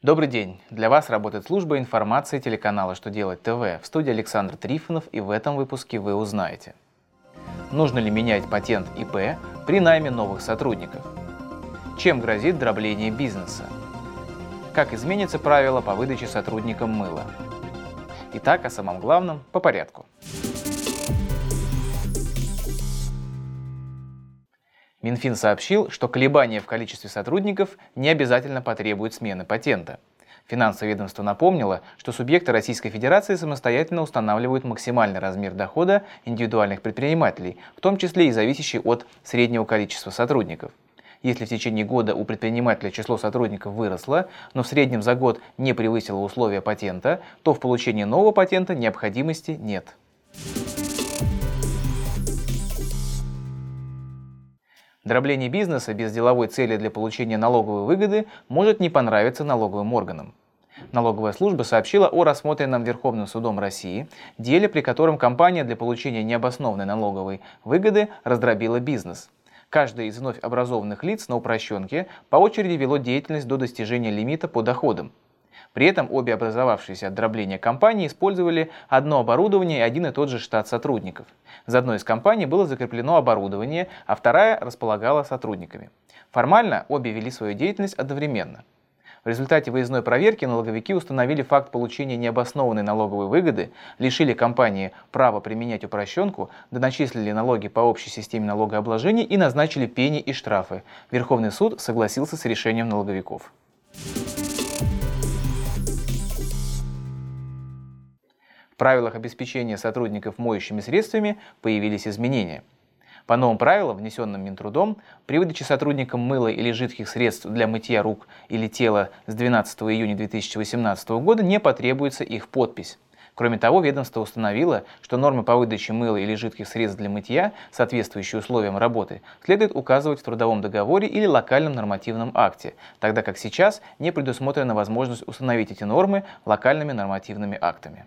Добрый день! Для вас работает служба информации телеканала «Что делать ТВ» в студии Александр Трифонов и в этом выпуске вы узнаете Нужно ли менять патент ИП при найме новых сотрудников? Чем грозит дробление бизнеса? Как изменится правило по выдаче сотрудникам мыла? Итак, о самом главном по порядку. Минфин сообщил, что колебания в количестве сотрудников не обязательно потребуют смены патента. Финансовое ведомство напомнило, что субъекты Российской Федерации самостоятельно устанавливают максимальный размер дохода индивидуальных предпринимателей, в том числе и зависящий от среднего количества сотрудников. Если в течение года у предпринимателя число сотрудников выросло, но в среднем за год не превысило условия патента, то в получении нового патента необходимости нет. Дробление бизнеса без деловой цели для получения налоговой выгоды может не понравиться налоговым органам. Налоговая служба сообщила о рассмотренном Верховным судом России деле, при котором компания для получения необоснованной налоговой выгоды раздробила бизнес. Каждое из вновь образованных лиц на упрощенке по очереди вело деятельность до достижения лимита по доходам. При этом обе образовавшиеся от дробления компании использовали одно оборудование и один и тот же штат сотрудников. За одной из компаний было закреплено оборудование, а вторая располагала сотрудниками. Формально обе вели свою деятельность одновременно. В результате выездной проверки налоговики установили факт получения необоснованной налоговой выгоды, лишили компании права применять упрощенку, доначислили налоги по общей системе налогообложения и назначили пени и штрафы. Верховный суд согласился с решением налоговиков. Правилах обеспечения сотрудников моющими средствами появились изменения. По новым правилам, внесенным Минтрудом, при выдаче сотрудникам мыла или жидких средств для мытья рук или тела с 12 июня 2018 года не потребуется их подпись. Кроме того, ведомство установило, что нормы по выдаче мыла или жидких средств для мытья, соответствующие условиям работы, следует указывать в трудовом договоре или локальном нормативном акте, тогда как сейчас не предусмотрена возможность установить эти нормы локальными нормативными актами.